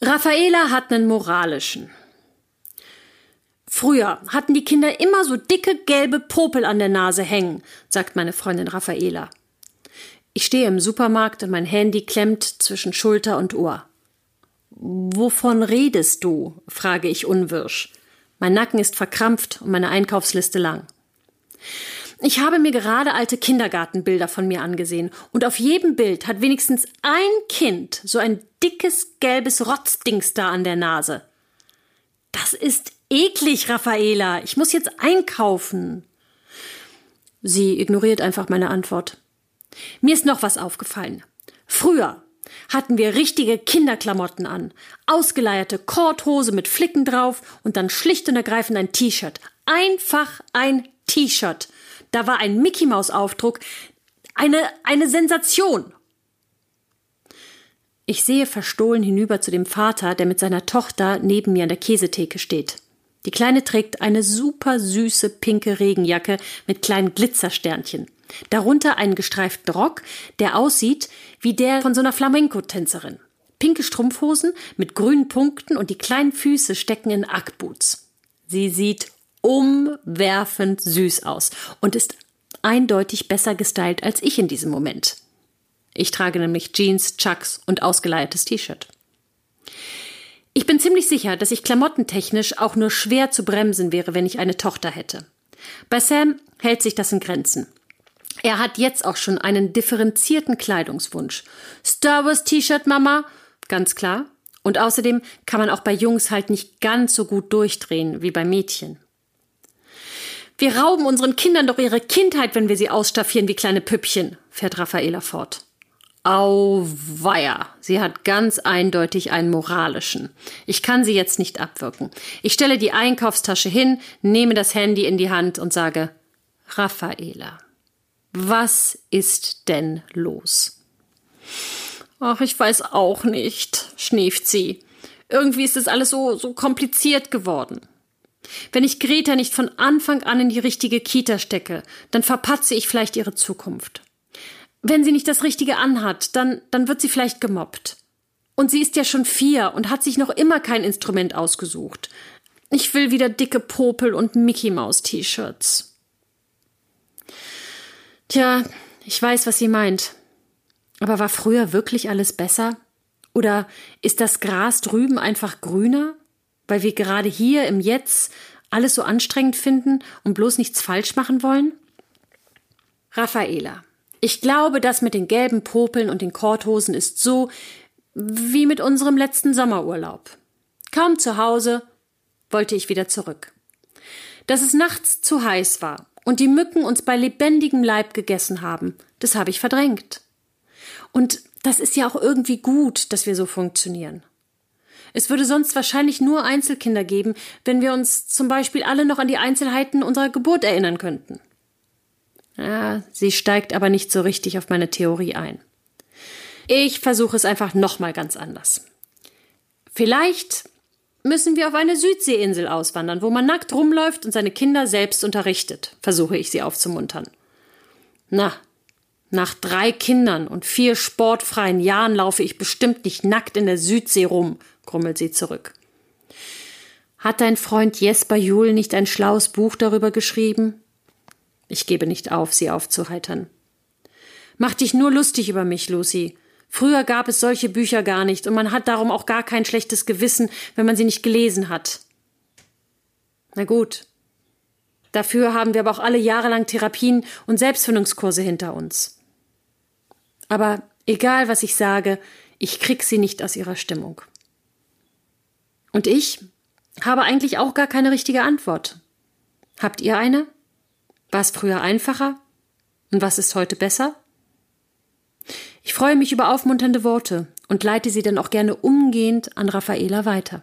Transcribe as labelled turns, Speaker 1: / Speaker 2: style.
Speaker 1: Raffaela hat einen moralischen. Früher hatten die Kinder immer so dicke gelbe Popel an der Nase hängen, sagt meine Freundin Raffaela. Ich stehe im Supermarkt und mein Handy klemmt zwischen Schulter und Ohr. Wovon redest du? frage ich unwirsch. Mein Nacken ist verkrampft und meine Einkaufsliste lang. Ich habe mir gerade alte Kindergartenbilder von mir angesehen und auf jedem Bild hat wenigstens ein Kind so ein dickes gelbes Rotzdings da an der Nase. Das ist eklig, Raffaela. Ich muss jetzt einkaufen. Sie ignoriert einfach meine Antwort. Mir ist noch was aufgefallen. Früher hatten wir richtige Kinderklamotten an. Ausgeleierte Korthose mit Flicken drauf und dann schlicht und ergreifend ein T-Shirt. Einfach ein T-Shirt. Da war ein Mickey Maus Aufdruck. Eine, eine Sensation. Ich sehe verstohlen hinüber zu dem Vater, der mit seiner Tochter neben mir an der Käsetheke steht. Die Kleine trägt eine super süße pinke Regenjacke mit kleinen Glitzersternchen. Darunter einen gestreiften Rock, der aussieht wie der von so einer Flamenco-Tänzerin. Pinke Strumpfhosen mit grünen Punkten und die kleinen Füße stecken in Ackboots. Sie sieht umwerfend süß aus und ist eindeutig besser gestylt als ich in diesem Moment. Ich trage nämlich Jeans, Chucks und ausgeleiertes T-Shirt. Ich bin ziemlich sicher, dass ich klamottentechnisch auch nur schwer zu bremsen wäre, wenn ich eine Tochter hätte. Bei Sam hält sich das in Grenzen. Er hat jetzt auch schon einen differenzierten Kleidungswunsch. Star Wars T-Shirt, Mama? Ganz klar. Und außerdem kann man auch bei Jungs halt nicht ganz so gut durchdrehen wie bei Mädchen. Wir rauben unseren Kindern doch ihre Kindheit, wenn wir sie ausstaffieren wie kleine Püppchen, fährt Raffaela fort. Auweia, sie hat ganz eindeutig einen moralischen. Ich kann sie jetzt nicht abwirken. Ich stelle die Einkaufstasche hin, nehme das Handy in die Hand und sage, Raffaela, was ist denn los? Ach, ich weiß auch nicht, schnieft sie. Irgendwie ist es alles so, so kompliziert geworden. Wenn ich Greta nicht von Anfang an in die richtige Kita stecke, dann verpatze ich vielleicht ihre Zukunft. Wenn sie nicht das Richtige anhat, dann, dann wird sie vielleicht gemobbt. Und sie ist ja schon vier und hat sich noch immer kein Instrument ausgesucht. Ich will wieder dicke Popel und Mickey Maus T-Shirts. Tja, ich weiß, was sie meint. Aber war früher wirklich alles besser? Oder ist das Gras drüben einfach grüner? Weil wir gerade hier im Jetzt alles so anstrengend finden und bloß nichts falsch machen wollen? Raffaela. Ich glaube, das mit den gelben Popeln und den Korthosen ist so wie mit unserem letzten Sommerurlaub. Kaum zu Hause wollte ich wieder zurück. Dass es nachts zu heiß war und die Mücken uns bei lebendigem Leib gegessen haben, das habe ich verdrängt. Und das ist ja auch irgendwie gut, dass wir so funktionieren. Es würde sonst wahrscheinlich nur Einzelkinder geben, wenn wir uns zum Beispiel alle noch an die Einzelheiten unserer Geburt erinnern könnten. Ja, sie steigt aber nicht so richtig auf meine Theorie ein. Ich versuche es einfach nochmal ganz anders. Vielleicht müssen wir auf eine Südseeinsel auswandern, wo man nackt rumläuft und seine Kinder selbst unterrichtet, versuche ich sie aufzumuntern. Na, nach drei Kindern und vier sportfreien Jahren laufe ich bestimmt nicht nackt in der Südsee rum, grummelt sie zurück. Hat dein Freund Jesper Juhl nicht ein schlaues Buch darüber geschrieben? Ich gebe nicht auf, sie aufzuheitern. Mach dich nur lustig über mich, Lucy. Früher gab es solche Bücher gar nicht, und man hat darum auch gar kein schlechtes Gewissen, wenn man sie nicht gelesen hat. Na gut. Dafür haben wir aber auch alle jahrelang Therapien und Selbstfindungskurse hinter uns. Aber egal, was ich sage, ich krieg sie nicht aus ihrer Stimmung. Und ich habe eigentlich auch gar keine richtige Antwort. Habt ihr eine? War es früher einfacher? Und was ist heute besser? Ich freue mich über aufmunternde Worte und leite sie dann auch gerne umgehend an Raffaela weiter.